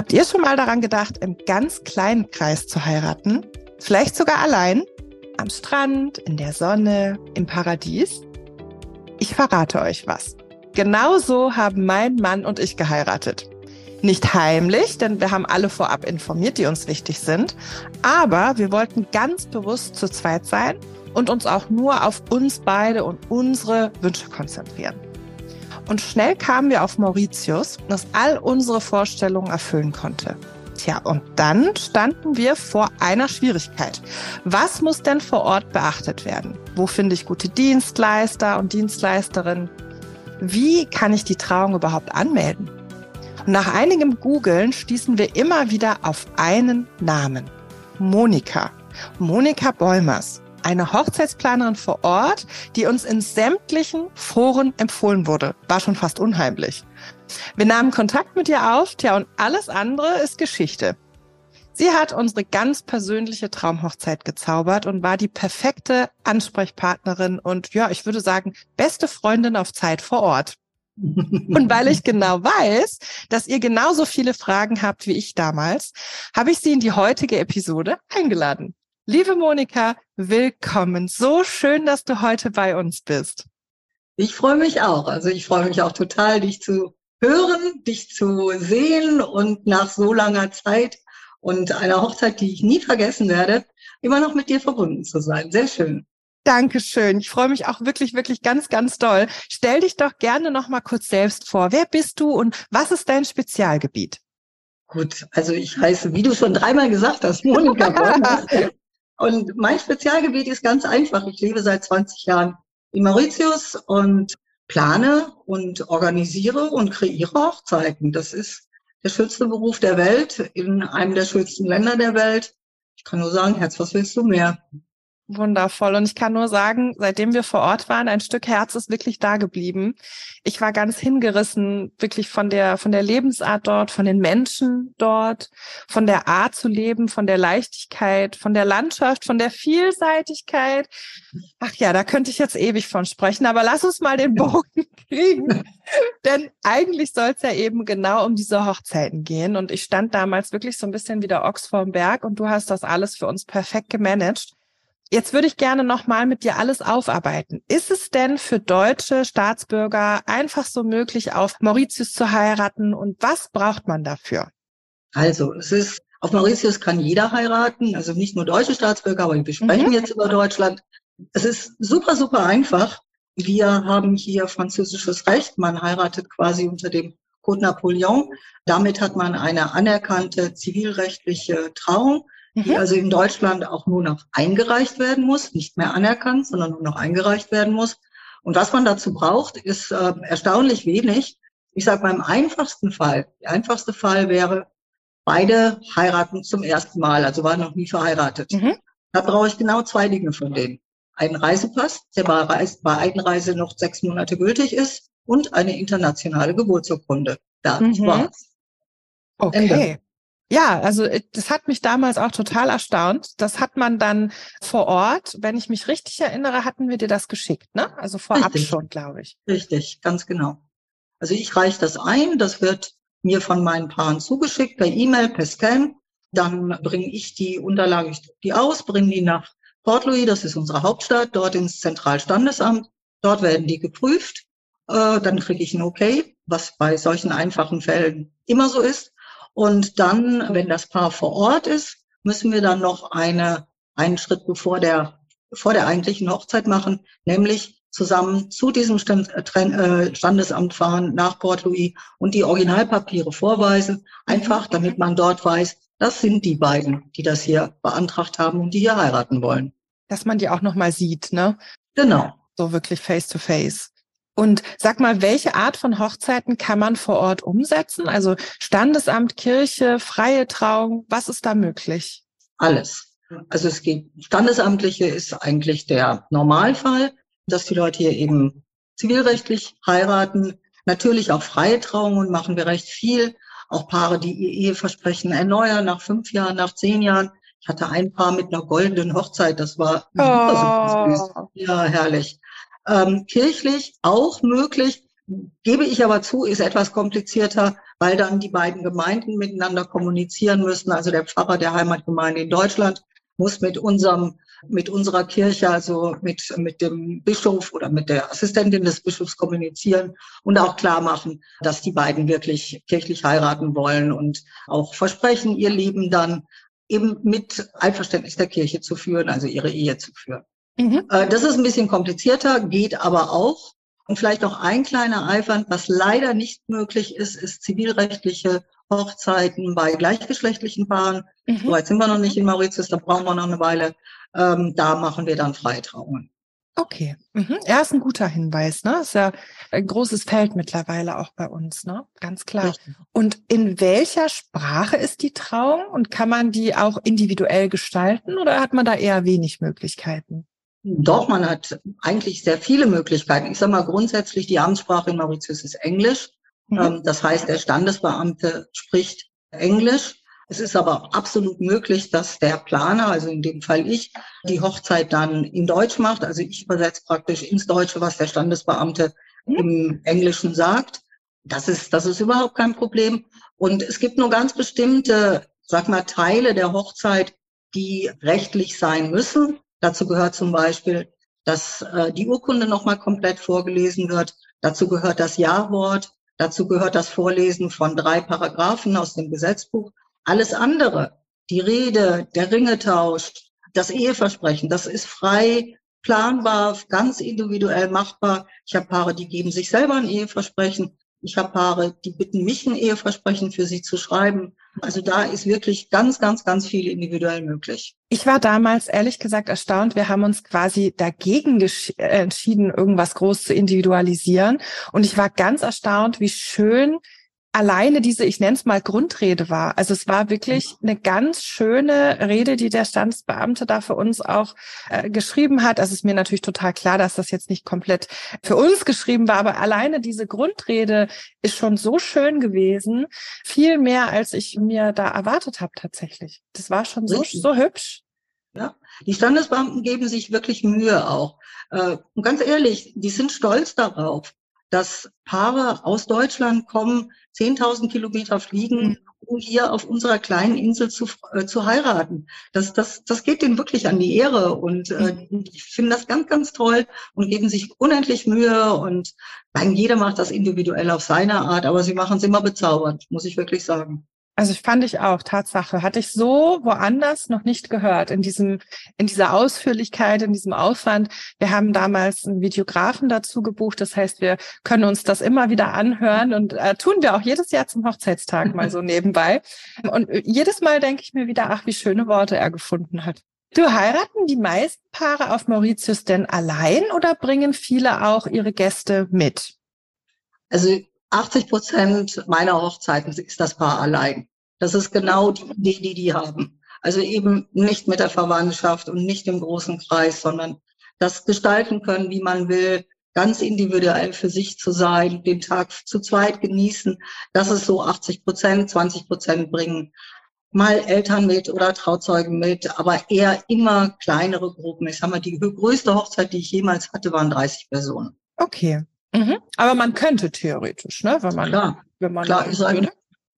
Habt ihr schon mal daran gedacht, im ganz kleinen Kreis zu heiraten? Vielleicht sogar allein? Am Strand, in der Sonne, im Paradies? Ich verrate euch was. Genauso haben mein Mann und ich geheiratet. Nicht heimlich, denn wir haben alle vorab informiert, die uns wichtig sind. Aber wir wollten ganz bewusst zu zweit sein und uns auch nur auf uns beide und unsere Wünsche konzentrieren. Und schnell kamen wir auf Mauritius, das all unsere Vorstellungen erfüllen konnte. Tja, und dann standen wir vor einer Schwierigkeit. Was muss denn vor Ort beachtet werden? Wo finde ich gute Dienstleister und Dienstleisterinnen? Wie kann ich die Trauung überhaupt anmelden? Und nach einigem Googeln stießen wir immer wieder auf einen Namen. Monika. Monika Bäumers eine Hochzeitsplanerin vor Ort, die uns in sämtlichen Foren empfohlen wurde. War schon fast unheimlich. Wir nahmen Kontakt mit ihr auf, tja, und alles andere ist Geschichte. Sie hat unsere ganz persönliche Traumhochzeit gezaubert und war die perfekte Ansprechpartnerin und ja, ich würde sagen, beste Freundin auf Zeit vor Ort. Und weil ich genau weiß, dass ihr genauso viele Fragen habt wie ich damals, habe ich sie in die heutige Episode eingeladen. Liebe Monika, willkommen. So schön, dass du heute bei uns bist. Ich freue mich auch. Also ich freue mich auch total, dich zu hören, dich zu sehen und nach so langer Zeit und einer Hochzeit, die ich nie vergessen werde, immer noch mit dir verbunden zu sein. Sehr schön. Dankeschön. Ich freue mich auch wirklich, wirklich ganz, ganz doll. Stell dich doch gerne noch mal kurz selbst vor. Wer bist du und was ist dein Spezialgebiet? Gut, also ich heiße, wie du schon dreimal gesagt hast, Monika Und mein Spezialgebiet ist ganz einfach. Ich lebe seit 20 Jahren in Mauritius und plane und organisiere und kreiere Hochzeiten. Das ist der schönste Beruf der Welt in einem der schönsten Länder der Welt. Ich kann nur sagen, Herz, was willst du mehr? Wundervoll. Und ich kann nur sagen, seitdem wir vor Ort waren, ein Stück Herz ist wirklich da geblieben. Ich war ganz hingerissen, wirklich von der, von der Lebensart dort, von den Menschen dort, von der Art zu leben, von der Leichtigkeit, von der Landschaft, von der Vielseitigkeit. Ach ja, da könnte ich jetzt ewig von sprechen, aber lass uns mal den Bogen kriegen. Denn eigentlich soll es ja eben genau um diese Hochzeiten gehen. Und ich stand damals wirklich so ein bisschen wie der Ochs vorm Berg und du hast das alles für uns perfekt gemanagt. Jetzt würde ich gerne nochmal mit dir alles aufarbeiten. Ist es denn für deutsche Staatsbürger einfach so möglich, auf Mauritius zu heiraten und was braucht man dafür? Also, es ist, auf Mauritius kann jeder heiraten, also nicht nur deutsche Staatsbürger, aber wir sprechen mhm. jetzt über Deutschland. Es ist super, super einfach. Wir haben hier französisches Recht. Man heiratet quasi unter dem Code Napoleon. Damit hat man eine anerkannte zivilrechtliche Trauung die also in Deutschland auch nur noch eingereicht werden muss, nicht mehr anerkannt, sondern nur noch eingereicht werden muss. Und was man dazu braucht, ist äh, erstaunlich wenig. Ich sage beim einfachsten Fall, der einfachste Fall wäre, beide heiraten zum ersten Mal, also waren noch nie verheiratet. Mhm. Da brauche ich genau zwei Dinge von denen. Einen Reisepass, der bei, Reis, bei Einreise noch sechs Monate gültig ist, und eine internationale Geburtsurkunde. Da mhm. war's. Okay. Ende. Ja, also äh, das hat mich damals auch total erstaunt. Das hat man dann vor Ort, wenn ich mich richtig erinnere, hatten wir dir das geschickt, ne? Also vorab richtig. schon, glaube ich. Richtig, ganz genau. Also ich reiche das ein, das wird mir von meinen Paaren zugeschickt per E-Mail, per Scan. Dann bringe ich die Unterlagen, ich die aus, bringe die nach Port Louis, das ist unsere Hauptstadt, dort ins Zentralstandesamt. Dort werden die geprüft. Äh, dann kriege ich ein Okay, was bei solchen einfachen Fällen immer so ist. Und dann, wenn das Paar vor Ort ist, müssen wir dann noch eine, einen Schritt bevor der, vor der eigentlichen Hochzeit machen, nämlich zusammen zu diesem äh, äh, Standesamt fahren nach Port Louis und die Originalpapiere vorweisen, einfach damit man dort weiß, das sind die beiden, die das hier beantragt haben und die hier heiraten wollen. Dass man die auch nochmal sieht, ne? Genau. So wirklich face to face. Und sag mal, welche Art von Hochzeiten kann man vor Ort umsetzen? Also Standesamt, Kirche, freie Trauung, was ist da möglich? Alles. Also es geht, standesamtliche ist eigentlich der Normalfall, dass die Leute hier eben zivilrechtlich heiraten. Natürlich auch freie Trauungen machen wir recht viel. Auch Paare, die ihr Eheversprechen erneuern nach fünf Jahren, nach zehn Jahren. Ich hatte ein Paar mit einer goldenen Hochzeit, das war oh. super, super süß. Ja, herrlich. Ähm, kirchlich auch möglich, gebe ich aber zu, ist etwas komplizierter, weil dann die beiden Gemeinden miteinander kommunizieren müssen. Also der Pfarrer der Heimatgemeinde in Deutschland muss mit unserem mit unserer Kirche, also mit, mit dem Bischof oder mit der Assistentin des Bischofs kommunizieren und auch klar machen, dass die beiden wirklich kirchlich heiraten wollen und auch versprechen, ihr Leben dann eben mit Einverständnis der Kirche zu führen, also ihre Ehe zu führen. Mhm. Äh, das ist ein bisschen komplizierter, geht aber auch. Und vielleicht noch ein kleiner Eifern, was leider nicht möglich ist, ist zivilrechtliche Hochzeiten bei gleichgeschlechtlichen Paaren. Mhm. So weit sind wir noch nicht in Mauritius, da brauchen wir noch eine Weile. Ähm, da machen wir dann Freitrauungen. Okay, mhm. ja, ist ein guter Hinweis, ne? Ist ja ein großes Feld mittlerweile auch bei uns, ne? Ganz klar. Richtig. Und in welcher Sprache ist die Trauung und kann man die auch individuell gestalten oder hat man da eher wenig Möglichkeiten? Doch, man hat eigentlich sehr viele Möglichkeiten. Ich sage mal grundsätzlich, die Amtssprache in Mauritius ist Englisch. Mhm. Ähm, das heißt, der Standesbeamte spricht Englisch. Es ist aber absolut möglich, dass der Planer, also in dem Fall ich, die Hochzeit dann in Deutsch macht. Also ich übersetze praktisch ins Deutsche, was der Standesbeamte mhm. im Englischen sagt. Das ist, das ist überhaupt kein Problem. Und es gibt nur ganz bestimmte, sag mal, Teile der Hochzeit, die rechtlich sein müssen. Dazu gehört zum Beispiel, dass äh, die Urkunde nochmal komplett vorgelesen wird. Dazu gehört das Ja-Wort. Dazu gehört das Vorlesen von drei Paragraphen aus dem Gesetzbuch. Alles andere, die Rede, der Ringetausch, das Eheversprechen, das ist frei planbar, ganz individuell machbar. Ich habe Paare, die geben sich selber ein Eheversprechen. Ich habe Paare, die bitten mich, ein Eheversprechen für sie zu schreiben. Also da ist wirklich ganz, ganz, ganz viel individuell möglich. Ich war damals ehrlich gesagt erstaunt. Wir haben uns quasi dagegen entschieden, irgendwas groß zu individualisieren. Und ich war ganz erstaunt, wie schön alleine diese, ich nenne es mal Grundrede war. Also es war wirklich eine ganz schöne Rede, die der Standesbeamte da für uns auch äh, geschrieben hat. Also es ist mir natürlich total klar, dass das jetzt nicht komplett für uns geschrieben war, aber alleine diese Grundrede ist schon so schön gewesen. Viel mehr, als ich mir da erwartet habe tatsächlich. Das war schon so, so hübsch. Ja, die Standesbeamten geben sich wirklich Mühe auch. Äh, und ganz ehrlich, die sind stolz darauf dass Paare aus Deutschland kommen, 10.000 Kilometer fliegen, mhm. um hier auf unserer kleinen Insel zu, äh, zu heiraten. Das, das, das geht denen wirklich an die Ehre und äh, mhm. ich finde das ganz, ganz toll und geben sich unendlich Mühe und nein, jeder macht das individuell auf seine Art, aber sie machen es immer bezaubernd, muss ich wirklich sagen. Also ich fand ich auch, Tatsache. Hatte ich so woanders noch nicht gehört, in diesem, in dieser Ausführlichkeit, in diesem Aufwand. Wir haben damals einen Videografen dazu gebucht. Das heißt, wir können uns das immer wieder anhören und äh, tun wir auch jedes Jahr zum Hochzeitstag mal so nebenbei. Und jedes Mal denke ich mir wieder, ach, wie schöne Worte er gefunden hat. Du heiraten die meisten Paare auf Mauritius denn allein oder bringen viele auch ihre Gäste mit? Also 80 Prozent meiner Hochzeiten ist das Paar allein. Das ist genau die Idee, die die haben. Also eben nicht mit der Verwandtschaft und nicht im großen Kreis, sondern das gestalten können, wie man will, ganz individuell für sich zu sein, den Tag zu zweit genießen. Das ist so 80 Prozent, 20 Prozent bringen mal Eltern mit oder Trauzeugen mit, aber eher immer kleinere Gruppen. Ich sag mal, die größte Hochzeit, die ich jemals hatte, waren 30 Personen. Okay. Mhm. Aber man könnte theoretisch, ne? Wenn man, klar, wenn man klar, ist halt,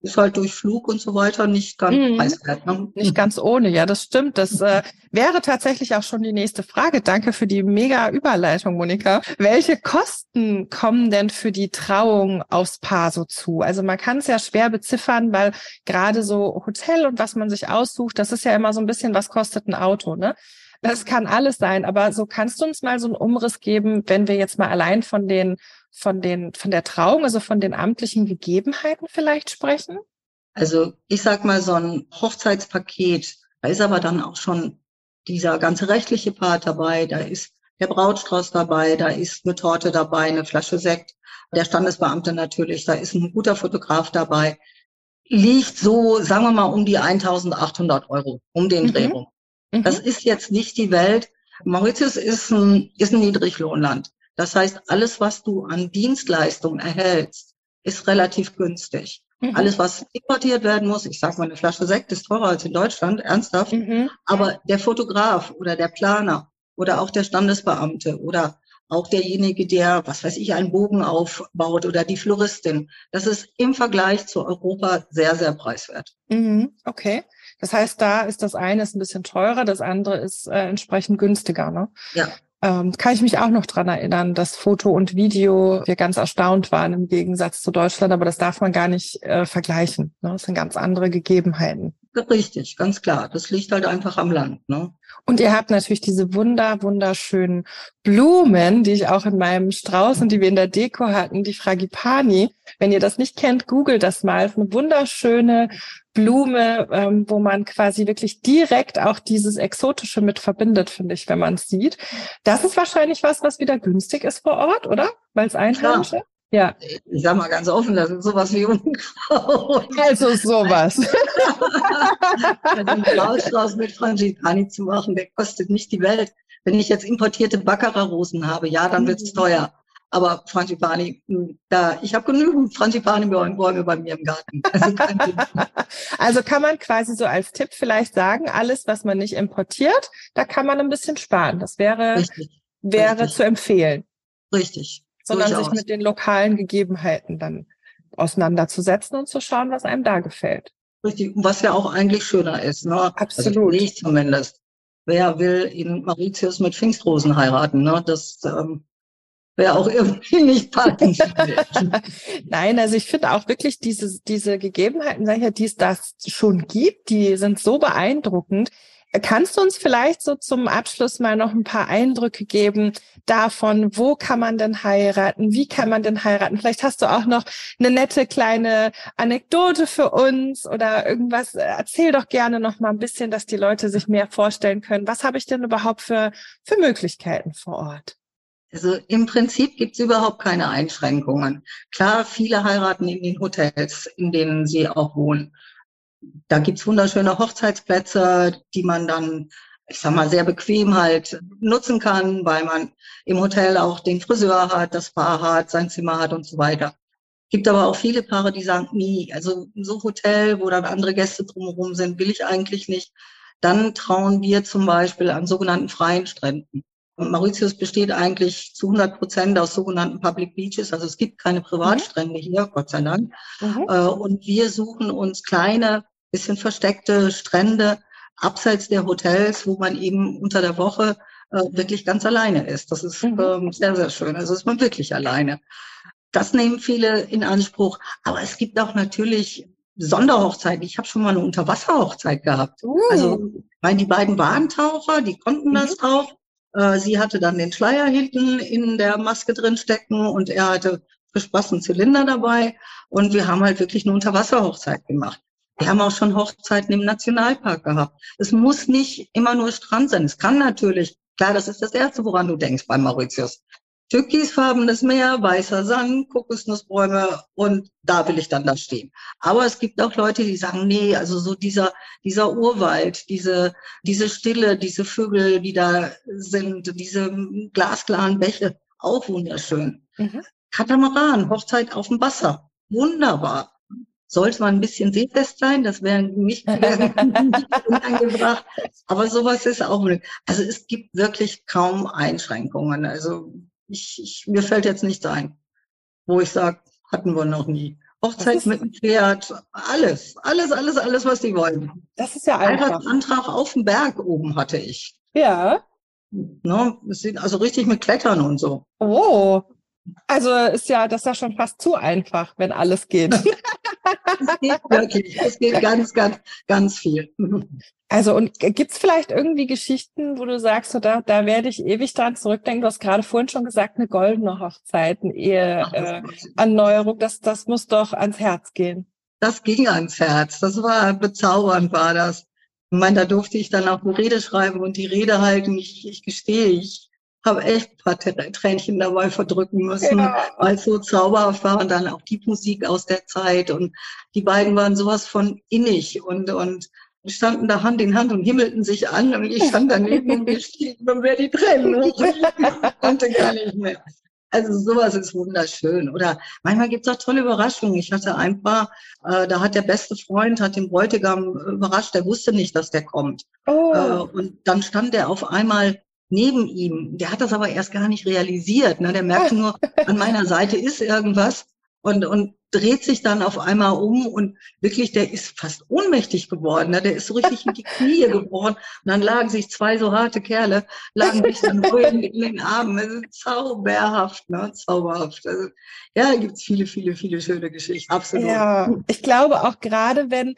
ist halt durch Flug und so weiter nicht ganz mhm. preiswert. Ne? Nicht ganz ohne, ja, das stimmt. Das äh, wäre tatsächlich auch schon die nächste Frage. Danke für die mega Überleitung, Monika. Welche Kosten kommen denn für die Trauung aufs Paar so zu? Also man kann es ja schwer beziffern, weil gerade so Hotel und was man sich aussucht, das ist ja immer so ein bisschen, was kostet ein Auto, ne? Das kann alles sein, aber so kannst du uns mal so einen Umriss geben, wenn wir jetzt mal allein von den, von den, von der Trauung, also von den amtlichen Gegebenheiten vielleicht sprechen? Also ich sag mal so ein Hochzeitspaket, da ist aber dann auch schon dieser ganze rechtliche Part dabei, da ist der Brautstrauß dabei, da ist eine Torte dabei, eine Flasche Sekt, der Standesbeamte natürlich, da ist ein guter Fotograf dabei, liegt so, sagen wir mal, um die 1800 Euro, um den mhm. Dreh rum. Mhm. Das ist jetzt nicht die Welt. Mauritius ist ein, ist ein Niedriglohnland. Das heißt, alles, was du an Dienstleistungen erhältst, ist relativ günstig. Mhm. Alles, was importiert werden muss, ich sage mal, eine Flasche Sekt ist teurer als in Deutschland, ernsthaft. Mhm. Aber der Fotograf oder der Planer oder auch der Standesbeamte oder auch derjenige, der, was weiß ich, einen Bogen aufbaut oder die Floristin. Das ist im Vergleich zu Europa sehr, sehr preiswert. Mhm, okay. Das heißt, da ist das eine ist ein bisschen teurer, das andere ist äh, entsprechend günstiger, ne? Ja. Ähm, kann ich mich auch noch dran erinnern, dass Foto und Video wir ganz erstaunt waren im Gegensatz zu Deutschland, aber das darf man gar nicht äh, vergleichen. Ne? Das sind ganz andere Gegebenheiten. Richtig, ganz klar. Das liegt halt einfach am Land. Ne? Und ihr habt natürlich diese wunder, wunderschönen Blumen, die ich auch in meinem Strauß und die wir in der Deko hatten, die Fragipani. Wenn ihr das nicht kennt, googelt das mal. Es ist eine wunderschöne Blume, ähm, wo man quasi wirklich direkt auch dieses Exotische mit verbindet, finde ich, wenn man es sieht. Das ist wahrscheinlich was, was wieder günstig ist vor Ort, oder? Weil es einheimisch ist. Ja. Ich sag mal ganz offen, das ist sowas wie Unkraut. Also sowas. Den Krautstrauß mit Frangipani zu machen, der kostet nicht die Welt. Wenn ich jetzt importierte Baccarat-Rosen habe, ja, dann wird's mhm. teuer. Aber Frangipani, hm, da, ich habe genügend Frangipani-Bäume bei mir im Garten. Also, also kann man quasi so als Tipp vielleicht sagen, alles, was man nicht importiert, da kann man ein bisschen sparen. Das wäre, Richtig. wäre Richtig. zu empfehlen. Richtig sondern Durchaus. sich mit den lokalen Gegebenheiten dann auseinanderzusetzen und zu schauen, was einem da gefällt. Richtig, was ja auch eigentlich schöner ist. Ne? Also Absolut. Also ich zumindest. Wer will in Mauritius mit Pfingstrosen heiraten? Ne? Das ähm, wäre auch irgendwie nicht passend. Nein, also ich finde auch wirklich diese, diese Gegebenheiten, sag ich ja, die es das schon gibt, die sind so beeindruckend. Kannst du uns vielleicht so zum Abschluss mal noch ein paar Eindrücke geben davon, wo kann man denn heiraten, wie kann man denn heiraten? Vielleicht hast du auch noch eine nette kleine Anekdote für uns oder irgendwas. Erzähl doch gerne noch mal ein bisschen, dass die Leute sich mehr vorstellen können. Was habe ich denn überhaupt für, für Möglichkeiten vor Ort? Also im Prinzip gibt's überhaupt keine Einschränkungen. Klar, viele heiraten in den Hotels, in denen sie auch wohnen da gibt's wunderschöne Hochzeitsplätze, die man dann, ich sag mal, sehr bequem halt nutzen kann, weil man im Hotel auch den Friseur hat, das Paar hat, sein Zimmer hat und so weiter. Gibt aber auch viele Paare, die sagen, nie, also so Hotel, wo dann andere Gäste drumherum sind, will ich eigentlich nicht. Dann trauen wir zum Beispiel an sogenannten freien Stränden. Und Mauritius besteht eigentlich zu 100 Prozent aus sogenannten Public Beaches. Also es gibt keine Privatstrände mhm. hier, Gott sei Dank. Mhm. Äh, und wir suchen uns kleine bisschen versteckte Strände abseits der Hotels, wo man eben unter der Woche äh, wirklich ganz alleine ist. Das ist mhm. ähm, sehr, sehr schön. Also ist man wirklich alleine. Das nehmen viele in Anspruch. Aber es gibt auch natürlich Sonderhochzeiten. Ich habe schon mal eine Unterwasserhochzeit gehabt. Uh. Also, weil die beiden Warentaucher, die konnten mhm. das auch. Äh, sie hatte dann den Schleier hinten in der Maske drin stecken und er hatte für Spaß einen Zylinder dabei. Und wir haben halt wirklich eine Unterwasserhochzeit gemacht. Wir haben auch schon Hochzeiten im Nationalpark gehabt. Es muss nicht immer nur Strand sein. Es kann natürlich, klar, das ist das Erste, woran du denkst bei Mauritius. Türkisfarbenes Meer, weißer Sand, Kokosnussbäume und da will ich dann da stehen. Aber es gibt auch Leute, die sagen, nee, also so dieser, dieser Urwald, diese, diese Stille, diese Vögel, die da sind, diese glasklaren Bäche, auch wunderschön. Mhm. Katamaran, Hochzeit auf dem Wasser, wunderbar sollte man ein bisschen seefest sein, das wäre nicht, unangebracht. Aber sowas ist auch, also es gibt wirklich kaum Einschränkungen. Also ich, ich mir fällt jetzt nichts ein, wo ich sage, hatten wir noch nie. Hochzeit mit dem Pferd, alles, alles, alles, alles, was die wollen. Das ist ja einfach. Antrag auf dem Berg oben hatte ich. Ja. Ne, also richtig mit Klettern und so. Oh, also ist ja, das ist ja schon fast zu einfach, wenn alles geht. es geht wirklich, es geht ganz, ganz, ganz viel. Also und gibt's vielleicht irgendwie Geschichten, wo du sagst, so, da, da werde ich ewig dran zurückdenken. Du hast gerade vorhin schon gesagt, eine goldene Hochzeit, eine Eheerneuerung, äh, das, das muss doch ans Herz gehen. Das ging ans Herz. Das war bezaubernd, war das. Ich meine, da durfte ich dann auch eine Rede schreiben und die Rede halten. Ich, ich gestehe, ich habe echt ein paar Tränchen dabei verdrücken müssen, ja. weil es so zauberhaft war und dann auch die Musik aus der Zeit und die beiden waren sowas von innig und, und standen da Hand in Hand und himmelten sich an und ich stand daneben und gestiegen und wer die Tränen hoch. Ich konnte gar nicht mehr. Also sowas ist wunderschön. Oder manchmal gibt's auch tolle Überraschungen. Ich hatte ein paar, äh, da hat der beste Freund, hat den Bräutigam überrascht, der wusste nicht, dass der kommt. Oh. Äh, und dann stand der auf einmal neben ihm. Der hat das aber erst gar nicht realisiert. Ne? Der merkt nur, an meiner Seite ist irgendwas und, und dreht sich dann auf einmal um und wirklich, der ist fast ohnmächtig geworden. Ne? Der ist so richtig in die Knie gebrochen. Und dann lagen sich zwei so harte Kerle, lagen sich dann ruhig in den Armen. Das ist zauberhaft, ne? zauberhaft. Also, ja, da gibt's viele, viele, viele schöne Geschichten. Absolut. Ja, ich glaube auch gerade, wenn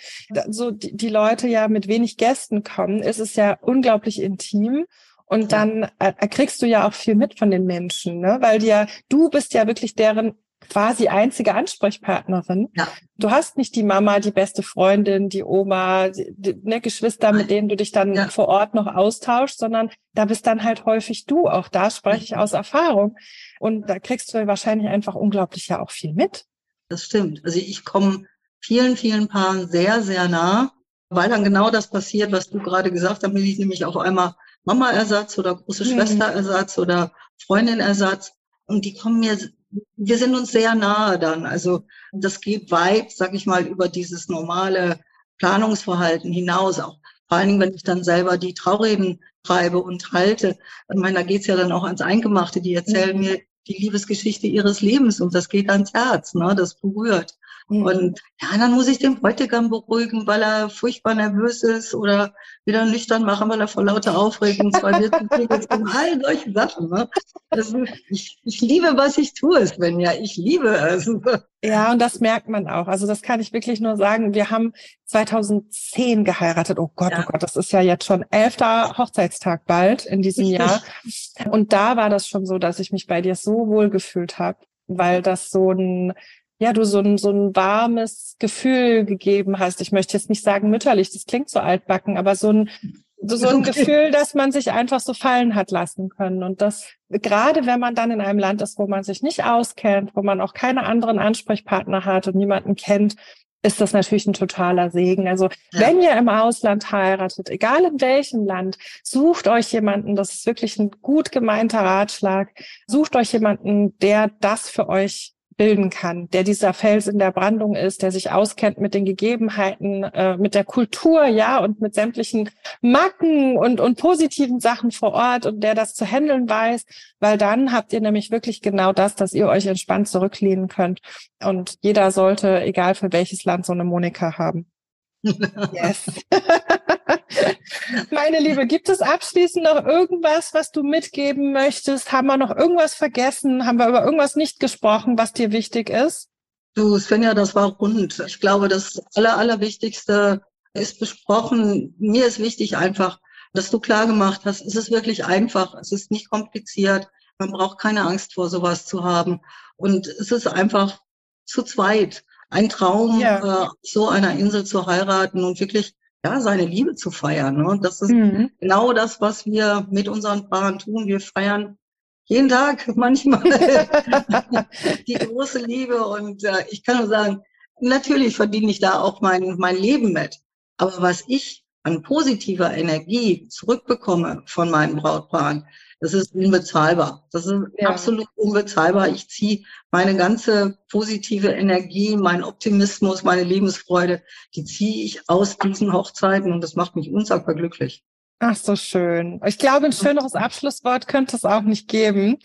so die, die Leute ja mit wenig Gästen kommen, ist es ja unglaublich intim. Und dann äh, kriegst du ja auch viel mit von den Menschen, ne? Weil ja, du bist ja wirklich deren quasi einzige Ansprechpartnerin. Ja. Du hast nicht die Mama, die beste Freundin, die Oma, die, die ne, Geschwister, mit denen du dich dann ja. vor Ort noch austauschst, sondern da bist dann halt häufig du. Auch da spreche ich aus Erfahrung. Und da kriegst du wahrscheinlich einfach unglaublich ja auch viel mit. Das stimmt. Also ich komme vielen, vielen Paaren sehr, sehr nah, weil dann genau das passiert, was du gerade gesagt hast, nämlich auf einmal Mama-Ersatz oder große mhm. Schwester-Ersatz oder Freundin-Ersatz. Und die kommen mir wir sind uns sehr nahe dann. Also das geht weit, sag ich mal, über dieses normale Planungsverhalten hinaus. Auch vor allen Dingen, wenn ich dann selber die Traureden schreibe und halte. Ich meine, da geht's ja dann auch ans Eingemachte. Die erzählen mhm. mir die Liebesgeschichte ihres Lebens und das geht ans Herz, ne? das berührt. Mhm. Und ja, dann muss ich den Bräutigam beruhigen, weil er furchtbar nervös ist oder wieder nüchtern machen, weil er vor lauter Aufregung zwei Witzen all solche Sachen. Ne? Also ich, ich liebe, was ich tue, Svenja. Ich liebe es. Ja, und das merkt man auch. Also das kann ich wirklich nur sagen. Wir haben 2010 geheiratet. Oh Gott, oh ja. oh Gott, das ist ja jetzt schon elfter Hochzeitstag bald in diesem Jahr. Und da war das schon so, dass ich mich bei dir so wohl gefühlt habe, weil das so ein ja, du so ein, so ein warmes Gefühl gegeben hast. Ich möchte jetzt nicht sagen mütterlich, das klingt so altbacken, aber so ein, so, so ein okay. Gefühl, dass man sich einfach so fallen hat lassen können. Und das, gerade wenn man dann in einem Land ist, wo man sich nicht auskennt, wo man auch keine anderen Ansprechpartner hat und niemanden kennt, ist das natürlich ein totaler Segen. Also ja. wenn ihr im Ausland heiratet, egal in welchem Land, sucht euch jemanden, das ist wirklich ein gut gemeinter Ratschlag, sucht euch jemanden, der das für euch bilden kann, der dieser Fels in der Brandung ist, der sich auskennt mit den Gegebenheiten, äh, mit der Kultur, ja, und mit sämtlichen Macken und, und positiven Sachen vor Ort und der das zu handeln weiß, weil dann habt ihr nämlich wirklich genau das, dass ihr euch entspannt zurücklehnen könnt. Und jeder sollte, egal für welches Land, so eine Monika haben. Yes. Meine Liebe, gibt es abschließend noch irgendwas, was du mitgeben möchtest? Haben wir noch irgendwas vergessen? Haben wir über irgendwas nicht gesprochen, was dir wichtig ist? Du, Svenja, das war rund. Ich glaube, das Aller, Allerwichtigste ist besprochen. Mir ist wichtig einfach, dass du klar gemacht hast, es ist wirklich einfach, es ist nicht kompliziert, man braucht keine Angst vor sowas zu haben. Und es ist einfach zu zweit ein Traum, ja. äh, so einer Insel zu heiraten und wirklich ja, seine Liebe zu feiern. Ne? Und das ist mhm. genau das, was wir mit unseren Paaren tun. Wir feiern jeden Tag manchmal die große Liebe. Und äh, ich kann nur sagen, natürlich verdiene ich da auch mein, mein Leben mit. Aber was ich an positiver Energie zurückbekomme von meinen Brautpaaren, das ist unbezahlbar. Das ist ja. absolut unbezahlbar. Ich ziehe meine ganze positive Energie, mein Optimismus, meine Lebensfreude, die ziehe ich aus diesen Hochzeiten und das macht mich unsagbar glücklich. Ach, so schön. Ich glaube, ein schöneres Abschlusswort könnte es auch nicht geben.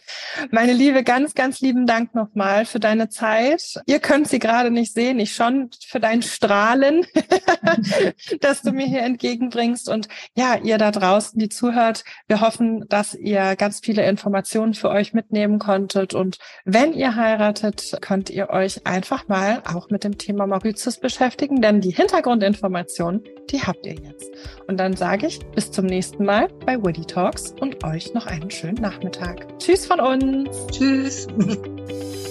Meine Liebe, ganz, ganz lieben Dank nochmal für deine Zeit. Ihr könnt sie gerade nicht sehen, ich schon für dein Strahlen, dass du mir hier entgegenbringst. Und ja, ihr da draußen, die zuhört, wir hoffen, dass ihr ganz viele Informationen für euch mitnehmen konntet. Und wenn ihr heiratet, könnt ihr euch einfach mal auch mit dem Thema Mauritius beschäftigen, denn die Hintergrundinformationen, die habt ihr jetzt. Und dann sage ich, bis zum nächsten Mal bei Woody Talks und euch noch einen schönen Nachmittag. Tschüss von uns. Tschüss.